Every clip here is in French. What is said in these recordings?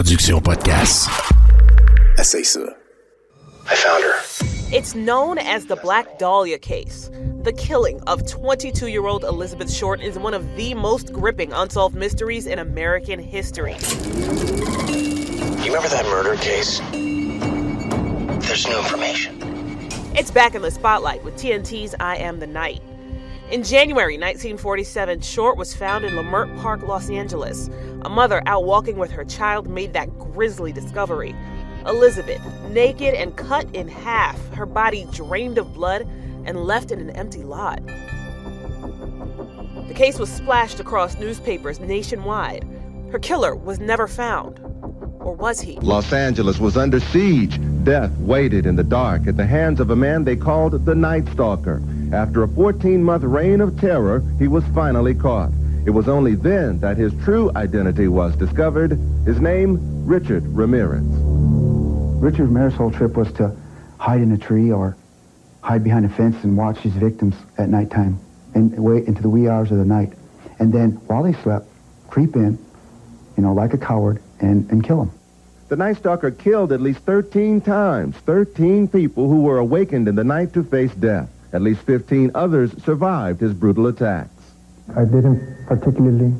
production podcast. Essaye ça. I found her. It's known as the Black Dahlia case. The killing of 22 year old Elizabeth Short is one of the most gripping unsolved mysteries in American history. You remember that murder case? There's new information. It's back in the spotlight with TNT's I Am the Night. In January 1947, Short was found in Leimert Park, Los Angeles. A mother out walking with her child made that grisly discovery. Elizabeth, naked and cut in half, her body drained of blood and left in an empty lot. The case was splashed across newspapers nationwide. Her killer was never found. Or was he? Los Angeles was under siege. Death waited in the dark at the hands of a man they called the Night Stalker. After a 14-month reign of terror, he was finally caught. It was only then that his true identity was discovered. His name, Richard Ramirez. Richard Ramirez's whole trip was to hide in a tree or hide behind a fence and watch his victims at nighttime and wait into the wee hours of the night. And then while they slept, creep in, you know, like a coward and, and kill them. The Night Stalker killed at least 13 times, 13 people who were awakened in the night to face death. At least 15 others survived his brutal attacks. I didn't particularly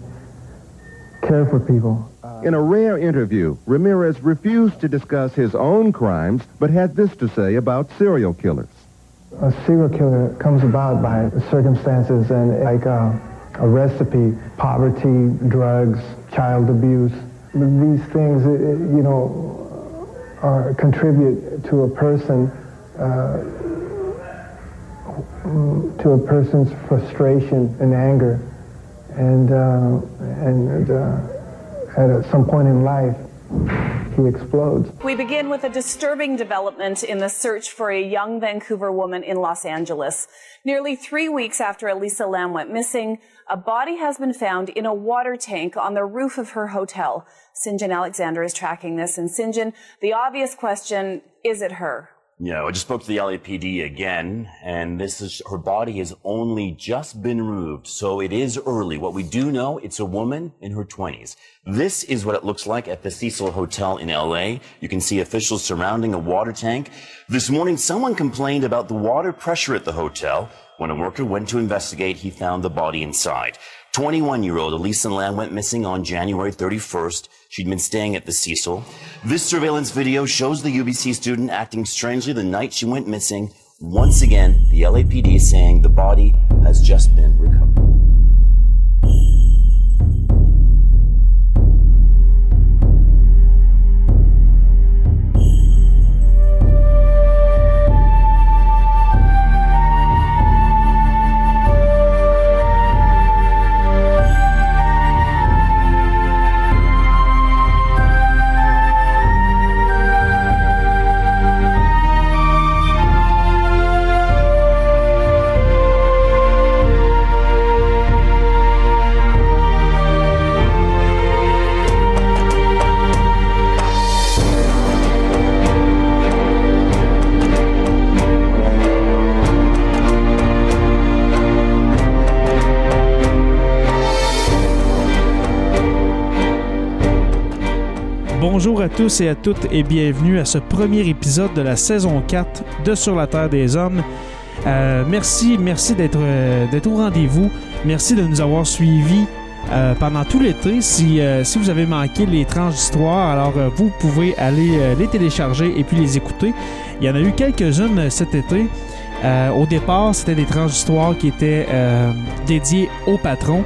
care for people. In a rare interview, Ramirez refused to discuss his own crimes, but had this to say about serial killers. A serial killer comes about by circumstances and like uh, a recipe, poverty, drugs, child abuse. These things, uh, you know, are, contribute to a person uh, to a person's frustration and anger, and uh, and uh, at some point in life, he explodes. We begin with a disturbing development in the search for a young Vancouver woman in Los Angeles. Nearly three weeks after Elisa Lam went missing, a body has been found in a water tank on the roof of her hotel. Sinjin Alexander is tracking this, and Sinjin, the obvious question, is it her? Yeah, I just spoke to the LAPD again, and this is her body has only just been removed, so it is early. What we do know, it's a woman in her 20s. This is what it looks like at the Cecil Hotel in LA. You can see officials surrounding a water tank. This morning, someone complained about the water pressure at the hotel. When a worker went to investigate, he found the body inside. 21 year old Elisa Lam went missing on January 31st. She'd been staying at the Cecil. This surveillance video shows the UBC student acting strangely the night she went missing. Once again, the LAPD is saying the body has just been recovered. Bonjour à tous et à toutes et bienvenue à ce premier épisode de la saison 4 de Sur la Terre des Hommes. Euh, merci, merci d'être euh, d'être au rendez-vous. Merci de nous avoir suivis euh, pendant tout l'été. Si, vous avez manqué les tranches d'histoire, alors vous pouvez aller les télécharger et puis les écouter. Il y en a eu quelques-unes cet été. Au départ, c'était des tranches d'histoire qui étaient dédiées aux patrons.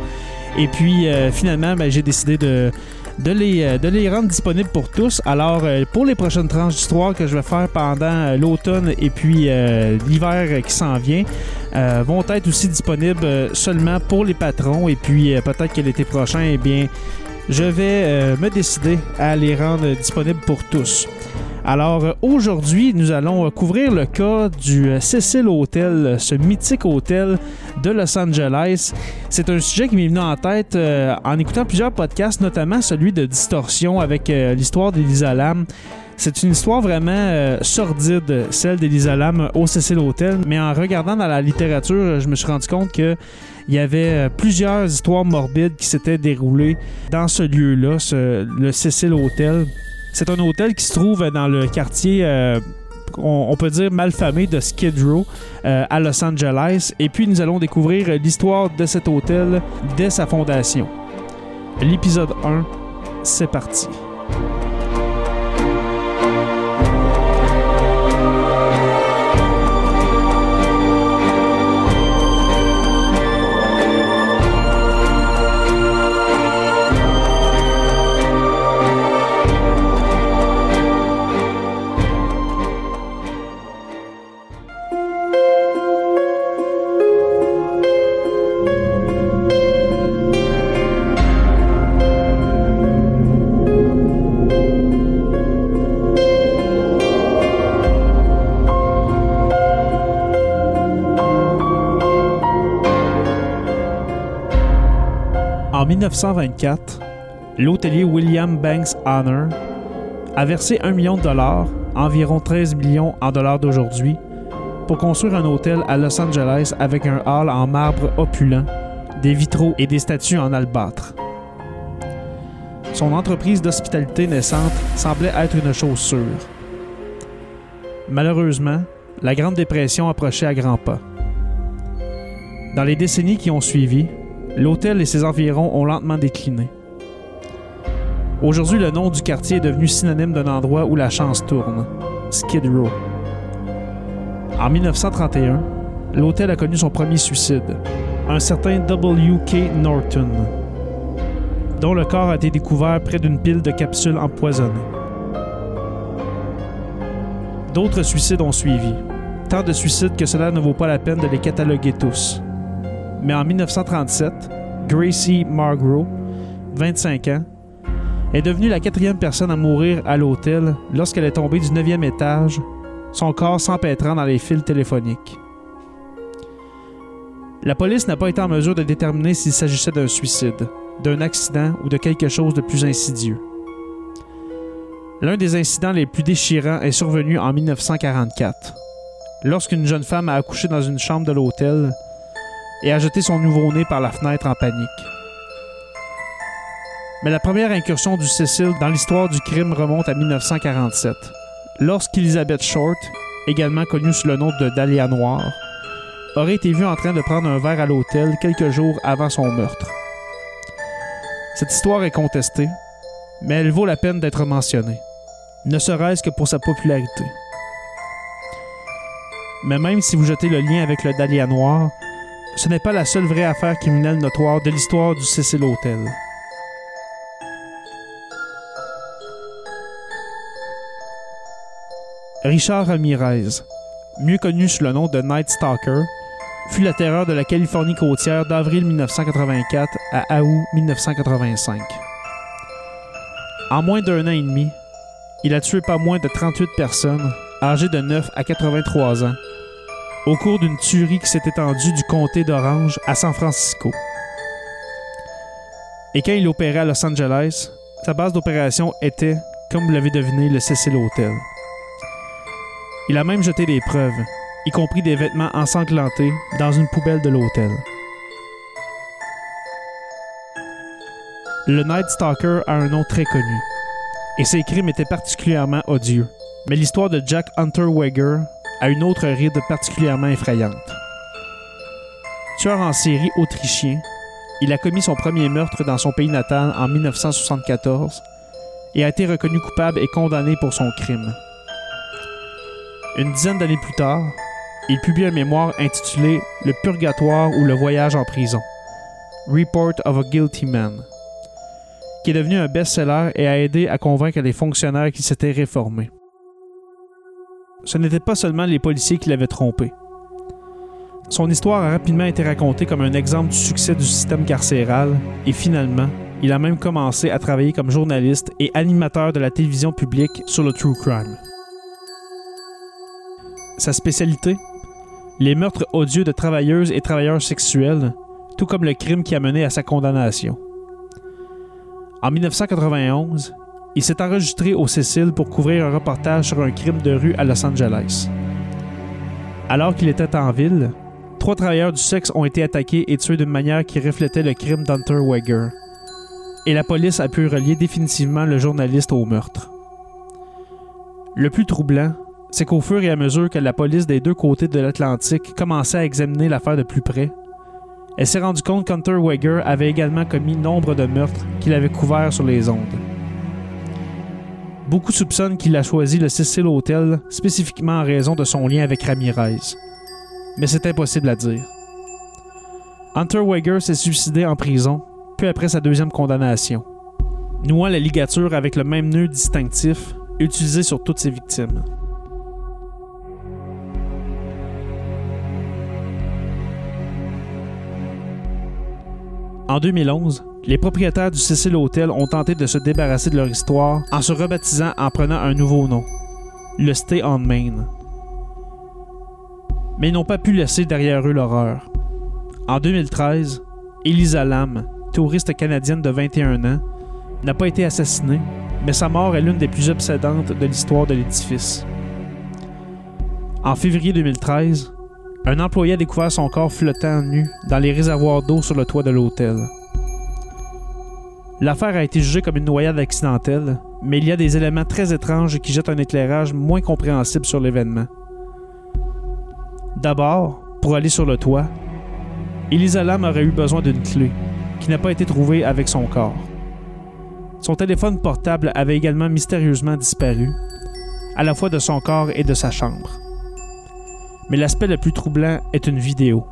Et puis finalement, ben, j'ai décidé de, de, les, euh, de les rendre disponibles pour tous. Alors, euh, pour les prochaines tranches d'histoire que je vais faire pendant euh, l'automne et puis l'hiver qui s'en vient, vont être aussi disponibles seulement pour les patrons. Et puis peut-être que l'été prochain, eh bien, je vais me décider à les rendre disponibles pour tous. Alors euh, aujourd'hui, nous allons euh, couvrir le cas du euh, Cecil Hotel, ce mythique hôtel de Los Angeles. C'est un sujet qui m'est venu en tête en écoutant plusieurs podcasts, notamment celui de Distorsion avec l'histoire d'Elisa Lam. C'est une histoire vraiment sordide, celle d'Elisa Lam au Cecil Hotel. Mais en regardant dans la littérature, je me suis rendu compte que il y avait plusieurs histoires morbides qui s'étaient déroulées dans ce lieu-là, le Cecil Hotel. C'est un hôtel qui se trouve dans le quartier. Euh, on, peut dire malfamé de Skid Row euh, à Los Angeles. Et puis nous allons découvrir l'histoire de cet hôtel dès sa fondation. L'épisode 1, c'est parti. 1924, l'hôtelier William Banks Honor a versé 1 million de dollars, environ 13 millions en dollars d'aujourd'hui, pour construire un hôtel à Los Angeles avec un hall en marbre opulent, des vitraux et des statues en albâtre. Son entreprise d'hospitalité naissante semblait être une chose sûre. Malheureusement, la Grande Dépression approchait à grands pas. Dans les décennies qui ont suivi, l'hôtel et ses environs ont lentement décliné. Aujourd'hui, le nom du quartier est devenu synonyme d'un endroit où la chance tourne, Skid Row. En 1931, l'hôtel a connu son premier suicide, un certain W.K. Norton, dont le corps a été découvert près d'une pile de capsules empoisonnées. D'autres suicides ont suivi, tant de suicides que cela ne vaut pas la peine de les cataloguer tous mais en 1937, Gracie Margro, 25 ans, est devenue la quatrième personne à mourir à l'hôtel lorsqu'elle est tombée du neuvième étage, son corps s'empêtrant dans les fils téléphoniques. La police n'a pas été en mesure de déterminer s'il s'agissait d'un suicide, d'un accident ou de quelque chose de plus insidieux. L'un des incidents les plus déchirants est survenu en 1944, lorsqu'une jeune femme a accouché dans une chambre de l'hôtel et a jeté son nouveau-né par la fenêtre en panique. Mais la première incursion du Cecil dans l'histoire du crime remonte à 1947, lorsqu'Elizabeth Short, également connue sous le nom de Dahlia Noir, aurait été vue en train de prendre un verre à l'hôtel quelques jours avant son meurtre. Cette histoire est contestée, mais elle vaut la peine d'être mentionnée, ne serait-ce que pour sa popularité. Mais même si vous jetez le lien avec le Dahlia Noir, ce n'est pas la seule vraie affaire criminelle notoire de l'histoire du Cecil Hotel. Richard Ramirez, mieux connu sous le nom de Night Stalker, fut la terreur de la Californie côtière d'avril 1984 à août 1985. En moins d'un an et demi, il a tué pas moins de 38 personnes âgées de 9 à 83 ans au cours d'une tuerie qui s'est étendue du comté d'Orange à San Francisco. Et quand il opérait à Los Angeles, sa base d'opération était, comme vous l'avez deviné, le Cecil Hotel. Il a même jeté des preuves, y compris des vêtements ensanglantés, dans une poubelle de l'hôtel. Le Night Stalker a un nom très connu, et ses crimes étaient particulièrement odieux. Mais l'histoire de Jack Hunter Weger à une autre ride particulièrement effrayante. Tueur en série autrichien, il a commis son premier meurtre dans son pays natal en 1974 et a été reconnu coupable et condamné pour son crime. Une dizaine d'années plus tard, il publie un mémoire intitulé Le purgatoire ou le voyage en prison, Report of a Guilty Man, qui est devenu un best-seller et a aidé à convaincre les fonctionnaires qui s'étaient réformés ce n'était pas seulement les policiers qui l'avaient trompé. Son histoire a rapidement été racontée comme un exemple du succès du système carcéral et finalement, il a même commencé à travailler comme journaliste et animateur de la télévision publique sur le true crime. Sa spécialité Les meurtres odieux de travailleuses et travailleurs sexuels, tout comme le crime qui a mené à sa condamnation. En 1991, il s'est enregistré au Cécile pour couvrir un reportage sur un crime de rue à Los Angeles. Alors qu'il était en ville, trois travailleurs du sexe ont été attaqués et tués d'une manière qui reflétait le crime d'Hunter Weger. Et la police a pu relier définitivement le journaliste au meurtre. Le plus troublant, c'est qu'au fur et à mesure que la police des deux côtés de l'Atlantique commençait à examiner l'affaire de plus près, elle s'est rendue compte qu'Hunter Weger avait également commis nombre de meurtres qu'il avait couverts sur les ondes. Beaucoup soupçonnent qu'il a choisi le Cecil Hotel spécifiquement en raison de son lien avec Ramirez. Mais c'est impossible à dire. Hunter Weger s'est suicidé en prison, peu après sa deuxième condamnation, nouant la ligature avec le même nœud distinctif utilisé sur toutes ses victimes. En 2011, les propriétaires du Cecil Hotel ont tenté de se débarrasser de leur histoire en se rebaptisant en prenant un nouveau nom, le Stay on Main. Mais ils n'ont pas pu laisser derrière eux l'horreur. En 2013, Elisa Lam, touriste canadienne de 21 ans, n'a pas été assassinée, mais sa mort est l'une des plus obsédantes de l'histoire de l'édifice. En février 2013, un employé a découvert son corps flottant nu dans les réservoirs d'eau sur le toit de l'hôtel. L'affaire a été jugée comme une noyade accidentelle, mais il y a des éléments très étranges qui jettent un éclairage moins compréhensible sur l'événement. D'abord, pour aller sur le toit, Elisa Lam aurait eu besoin d'une clé, qui n'a pas été trouvée avec son corps. Son téléphone portable avait également mystérieusement disparu, à la fois de son corps et de sa chambre. Mais l'aspect le plus troublant est une vidéo.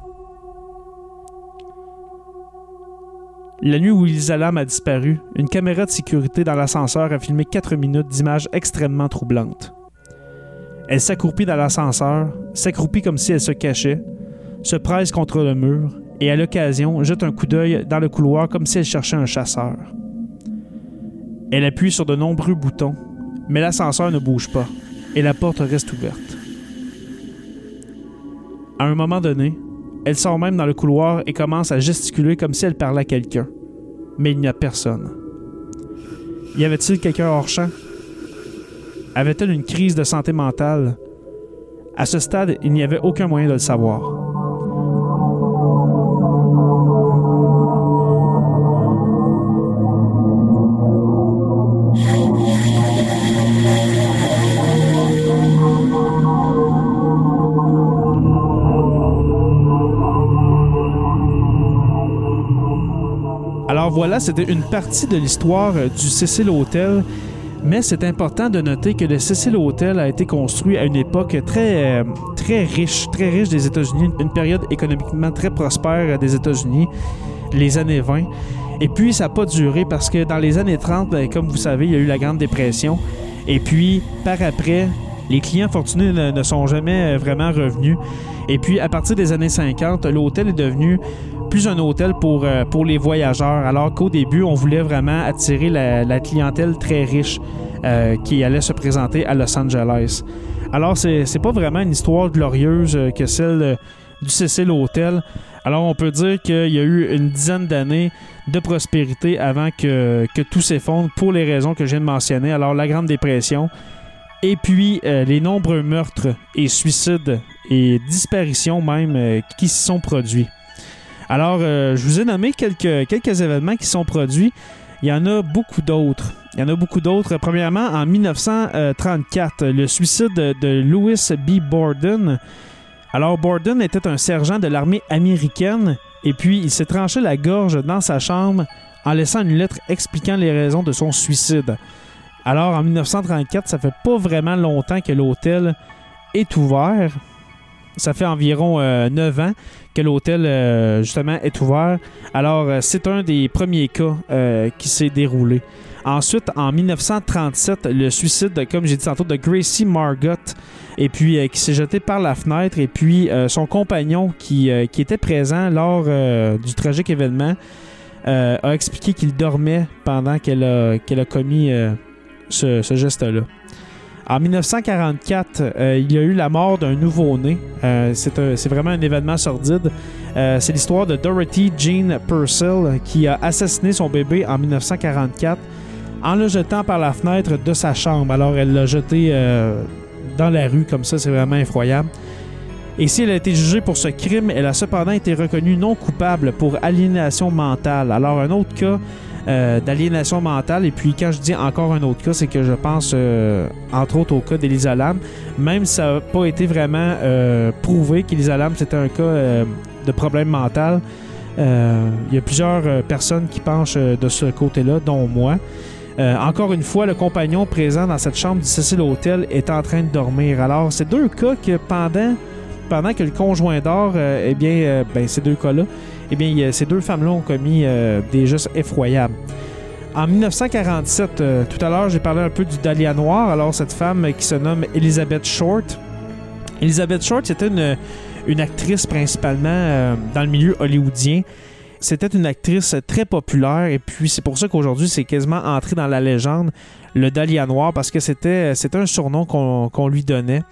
La nuit où Elisa Lam a disparu, une caméra de sécurité dans l'ascenseur a filmé 4 minutes d'images extrêmement troublantes. Elle s'accroupit dans l'ascenseur, s'accroupit comme si elle se cachait, se presse contre le mur et à l'occasion jette un coup d'œil dans le couloir comme si elle cherchait un chasseur. Elle appuie sur de nombreux boutons, mais l'ascenseur ne bouge pas et la porte reste ouverte. À un moment donné, elle sort même dans le couloir et commence à gesticuler comme si elle parlait à quelqu'un. Mais il n'y a personne. Y avait-il quelqu'un hors champ? Avait-elle une crise de santé mentale? À ce stade, il n'y avait aucun moyen de le savoir. C'était une partie de l'histoire euh, du Cecil Hotel. Mais c'est important de noter que le Cecil Hotel a été construit à une époque très, euh, très riche, très riche des États-Unis, une période économiquement très prospère des États-Unis, les années 20. Et puis, ça n'a pas duré parce que dans les années 30, ben, comme vous savez, il y a eu la Grande Dépression. Et puis, par après, les clients fortunés ne sont jamais euh, vraiment revenus. Et puis, à partir des années 50, l'hôtel est devenu plus un hôtel pour, euh, pour les voyageurs, alors qu'au début, on voulait vraiment attirer la, clientèle très riche euh, qui allait se présenter à Los Angeles. Alors, c'est, c'est pas vraiment une histoire glorieuse euh, que celle du Cecil Hotel. Alors, on peut dire qu'il y a eu une dizaine d'années de prospérité avant que, que tout s'effondre pour les raisons que je viens de mentionner. Alors, la Grande Dépression, et puis les nombreux meurtres et suicides et disparitions même qui s'y sont produits. Alors, euh, je vous ai nommé quelques, quelques événements qui sont produits. Il y en a beaucoup d'autres. Il y en a beaucoup d'autres. Premièrement, en 1934, le suicide de Louis B. Borden. Alors, Borden était un sergent de l'armée américaine et puis il s'est tranché la gorge dans sa chambre en laissant une lettre expliquant les raisons de son suicide. Alors, en 1934, ça fait pas vraiment longtemps que l'hôtel est ouvert. Ça fait environ 9 euh, ans que l'hôtel, euh, justement, est ouvert. Alors, euh, c'est un des premiers cas qui s'est déroulé. Ensuite, en 1937, le suicide, comme j'ai dit tantôt, de Gracie Margot, et puis qui s'est jeté par la fenêtre, et puis son compagnon qui, qui, était présent lors du tragique événement a expliqué qu'il dormait pendant qu'elle a, qu'elle a commis ce geste-là. En 1944, il y a eu la mort d'un nouveau-né. c'est vraiment un événement sordide. c'est l'histoire de Dorothy Jean Purcell qui a assassiné son bébé en 1944 en le jetant par la fenêtre de sa chambre. Alors elle l'a jeté dans la rue comme ça, c'est vraiment effroyable. Et si elle a été jugée pour ce crime, elle a cependant été reconnue non coupable pour aliénation mentale. Alors un autre cas euh, d'aliénation mentale, et puis quand je dis encore un autre cas, c'est que je pense euh, entre autres au cas d'Elisa Lam, même si ça n'a pas été vraiment euh, prouvé qu'Elisa Lam c'était un cas de problème mental. Il y a plusieurs personnes qui penchent de ce côté-là, dont moi. Encore une fois, le compagnon présent dans cette chambre du Cecil Hotel est en train de dormir. Alors, c'est deux cas que pendant, pendant que le conjoint dort, eh bien, ben, ces deux cas-là, eh bien, ces deux femmes-là ont commis des gestes effroyables. En 1947, tout à l'heure, j'ai parlé un peu du Dahlia Noir. Alors, cette femme qui se nomme Elizabeth Short. Elizabeth Short, c'était une, actrice principalement dans le milieu hollywoodien c'était une actrice très populaire et puis c'est pour ça qu'aujourd'hui c'est quasiment entré dans la légende le Dahlia Noir parce que c'était un surnom qu'on lui donnait.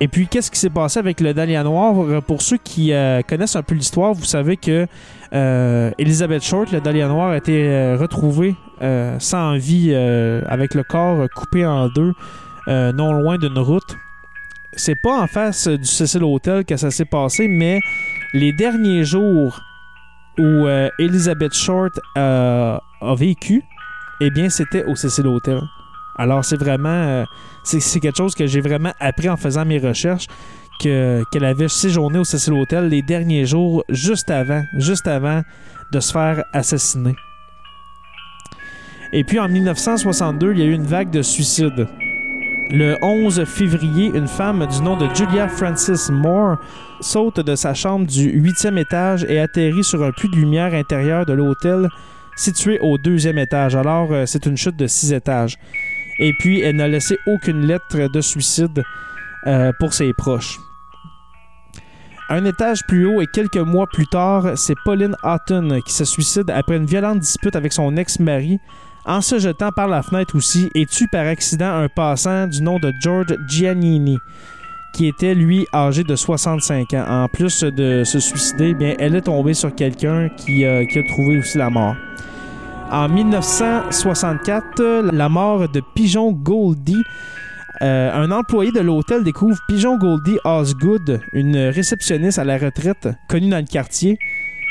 Et puis, qu'est-ce qui s'est passé avec le Dahlia Noir? Pour ceux qui euh, connaissent un peu l'histoire, vous savez que euh, Elizabeth Short, le Dahlia Noir, a été euh, retrouvée sans vie, avec le corps coupé en deux, non loin d'une route. C'est pas en face du Cecil Hotel que ça s'est passé, mais les derniers jours où euh, Elizabeth Short euh, a vécu, eh bien, c'était au Cecil Hotel. Alors, c'est vraiment. C'est quelque chose que j'ai vraiment appris en faisant mes recherches. Qu'elle avait séjourné au Cecil Hotel les derniers jours, juste avant, juste avant de se faire assassiner. Et puis en 1962, il y a eu une vague de suicides. Le 11 février, une femme du nom de Julia Francis Moore saute de sa chambre du huitième étage et atterrit sur un puits de lumière intérieur de l'hôtel situé au deuxième étage. Alors, euh, c'est une chute de six étages. Et puis, elle n'a laissé aucune lettre de suicide euh, pour ses proches. Un étage plus haut et quelques mois plus tard, c'est Pauline Houghton qui se suicide après une violente dispute avec son ex-mari en se jetant par la fenêtre aussi et tue par accident un passant du nom de George Giannini qui était lui âgé de 65 ans. En plus de se suicider, elle est tombée sur quelqu'un qui, a trouvé aussi la mort. En 1964, la mort de Pigeon Goldie. Euh, un employé de l'hôtel découvre Pigeon Goldie Osgood, une réceptionniste à la retraite connue dans le quartier,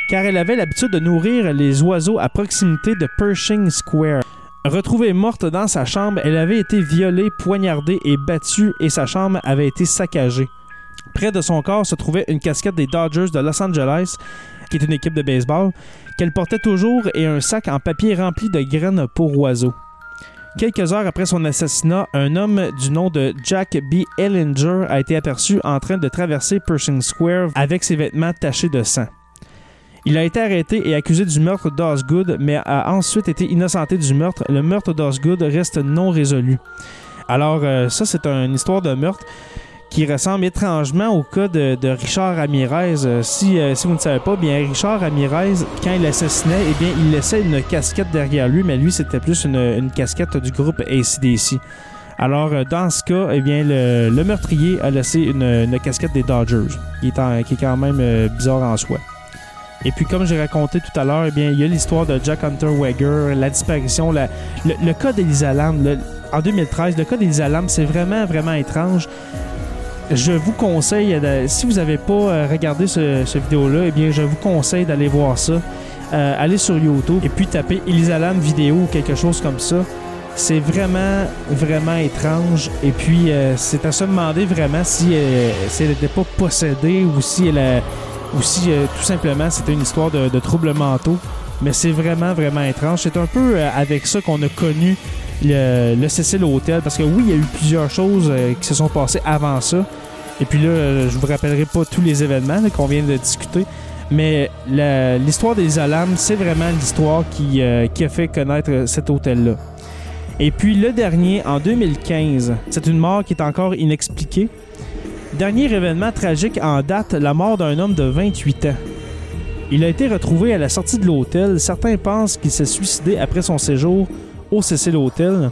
car elle avait l'habitude de nourrir les oiseaux à proximité de Pershing Square. Retrouvée morte dans sa chambre, elle avait été violée, poignardée et battue et sa chambre avait été saccagée. Près de son corps se trouvait une casquette des Dodgers de Los Angeles, qui est une équipe de baseball, qu'elle portait toujours et un sac en papier rempli de graines pour oiseaux. Quelques heures après son assassinat, un homme du nom de Jack B. Ellinger a été aperçu en train de traverser Pershing Square avec ses vêtements tachés de sang. Il a été arrêté et accusé du meurtre d'Osgood, mais a ensuite été innocenté du meurtre. Le meurtre d'Osgood reste non résolu. Alors, euh, ça, c'est une histoire de meurtre qui ressemble étrangement au cas de, Richard Ramirez. Euh, si, euh, si, vous ne savez pas, bien Richard Ramirez, quand il assassinait, eh bien, il laissait une casquette derrière lui, mais lui, c'était plus une, casquette du groupe ACDC. Alors, dans ce cas, eh bien, le, meurtrier a laissé une, casquette des Dodgers, qui est, qui est quand même bizarre en soi. Et puis, comme j'ai raconté tout à l'heure, eh il y a l'histoire de Jack Hunter Wager, la disparition, le, cas d'Elisa Lam. en 2013, le cas d'Elisa c'est vraiment, vraiment étrange. Je vous conseille, si vous n'avez pas euh, regardé ce, vidéo-là, eh bien, je vous conseille d'aller voir ça. Euh, allez sur YouTube et puis taper Elisa Lam vidéo ou quelque chose comme ça. C'est vraiment, vraiment étrange. Et puis, euh, c'est à se demander vraiment si, elle n'était pas possédée ou si elle a ou si tout simplement c'était une histoire de, troubles mentaux. Mais c'est vraiment, vraiment étrange. C'est un peu avec ça qu'on a connu le, le Cecil Hotel. Parce que oui, il y a eu plusieurs choses euh, qui se sont passées avant ça. Et puis là, je vous rappellerai pas tous les événements qu'on vient de discuter. Mais l'histoire des alarmes, c'est vraiment l'histoire qui, qui a fait connaître cet hôtel-là. Et puis le dernier, en 2015, c'est une mort qui est encore inexpliquée. Dernier événement tragique en date, la mort d'un homme de 28 ans. Il a été retrouvé à la sortie de l'hôtel. Certains pensent qu'il s'est suicidé après son séjour au Cecil Hotel.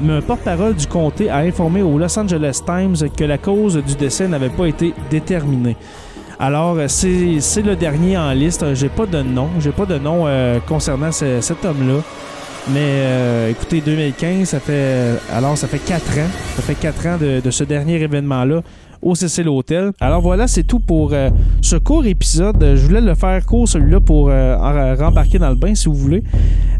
Mais un porte-parole du comté a informé au Los Angeles Times que la cause du décès n'avait pas été déterminée. Alors, c'est le dernier en liste. J'ai pas de nom. J'ai pas de nom euh, concernant cet homme-là. Mais euh, écoutez, 2015, ça fait alors ça fait quatre ans. Ça fait quatre ans de ce dernier événement-là au Cecil Hotel. Alors voilà, c'est tout pour euh, ce court épisode. Je voulais le faire court celui-là pour euh, rembarquer dans le bain si vous voulez.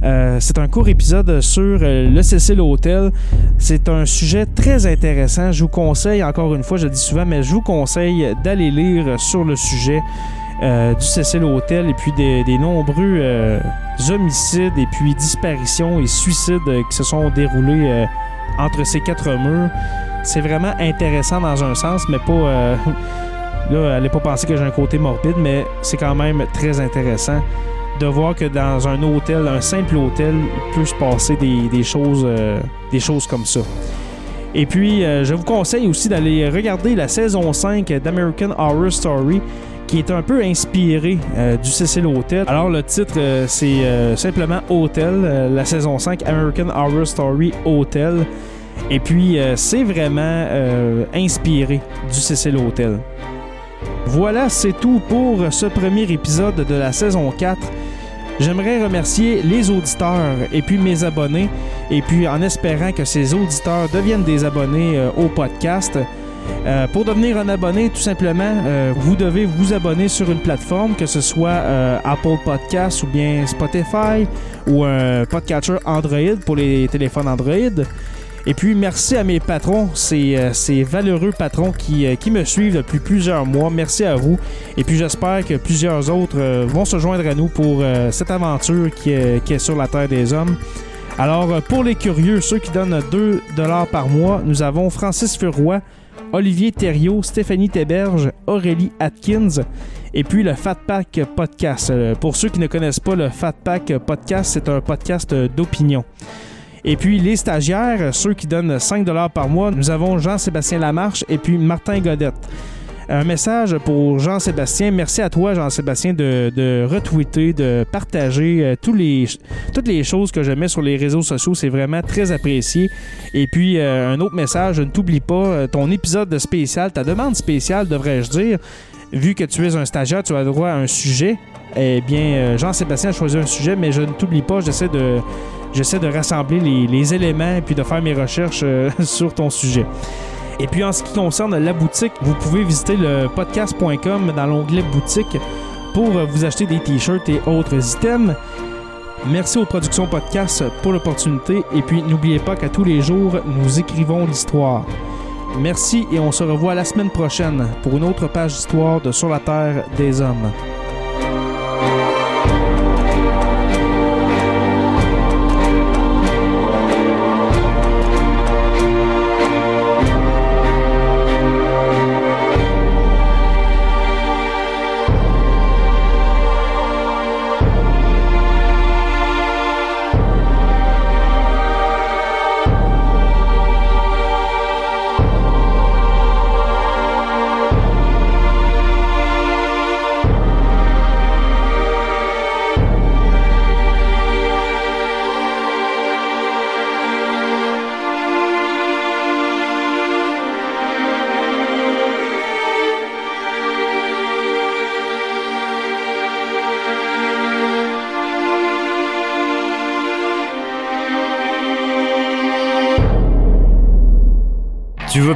Euh, c'est un court épisode sur le Cecil Hotel. C'est un sujet très intéressant. Je vous conseille, encore une fois, je le dis souvent, mais je vous conseille d'aller lire sur le sujet. du Cecil Hotel et puis des nombreux homicides et puis disparitions et suicides qui se sont déroulés entre ces quatre murs c'est vraiment intéressant dans un sens, mais pas. Euh, là, allez pas penser que j'ai un côté morbide, mais c'est quand même très intéressant de voir que dans un hôtel, un simple hôtel, il peut se passer des, choses, euh, des choses comme ça. Et puis, euh, je vous conseille aussi d'aller regarder la saison 5 d'American Horror Story, qui est un peu inspiré du Cecil Hotel. Alors, le titre, c'est simplement Hotel, la saison 5 American Horror Story Hotel. Et puis, euh, c'est vraiment euh, inspiré du Cecil Hotel. Voilà, c'est tout pour ce premier épisode de la saison 4. J'aimerais remercier les auditeurs et puis mes abonnés, et puis en espérant que ces auditeurs deviennent des abonnés euh, au podcast. pour devenir un abonné, tout simplement, vous devez vous abonner sur une plateforme, que ce soit Apple Podcast ou bien Spotify ou un podcatcher Android pour les téléphones Android. Et puis, merci à mes patrons, ces, euh, ces valeureux patrons qui, euh, qui, me suivent depuis plusieurs mois. Merci à vous. Et puis, j'espère que plusieurs autres euh, vont se joindre à nous pour cette aventure qui est, qui est, sur la Terre des Hommes. Alors, pour les curieux, ceux qui donnent 2 par mois, nous avons Francis Furoy, Olivier Thériault, Stéphanie Théberge, Aurélie Atkins et puis le Fat Pack Podcast. Pour ceux qui ne connaissent pas le Fat Pack Podcast, c'est un podcast d'opinion. Et puis les stagiaires, ceux qui donnent 5 par mois, nous avons Jean-Sébastien Lamarche et puis Martin Godette. Un message pour Jean-Sébastien. Merci à toi, Jean-Sébastien, de, retweeter, de partager euh, toutes les choses que je mets sur les réseaux sociaux. C'est vraiment très apprécié. Et puis, euh, un autre message, ne t'oublie pas, euh, ton épisode spécial, ta demande spéciale, devrais-je dire, vu que tu es un stagiaire, tu as droit à un sujet. Eh bien, Jean-Sébastien a choisi un sujet, mais je ne t'oublie pas, j'essaie de j'essaie de rassembler les, éléments et puis de faire mes recherches euh, sur ton sujet. Et puis en ce qui concerne la boutique, vous pouvez visiter le podcast.com dans l'onglet boutique pour euh, vous acheter des t-shirts et autres items. Merci aux productions podcast pour l'opportunité et puis n'oubliez pas qu'à tous les jours, nous écrivons l'histoire. Merci et on se revoit la semaine prochaine pour une autre page d'histoire de Sur la Terre des Hommes.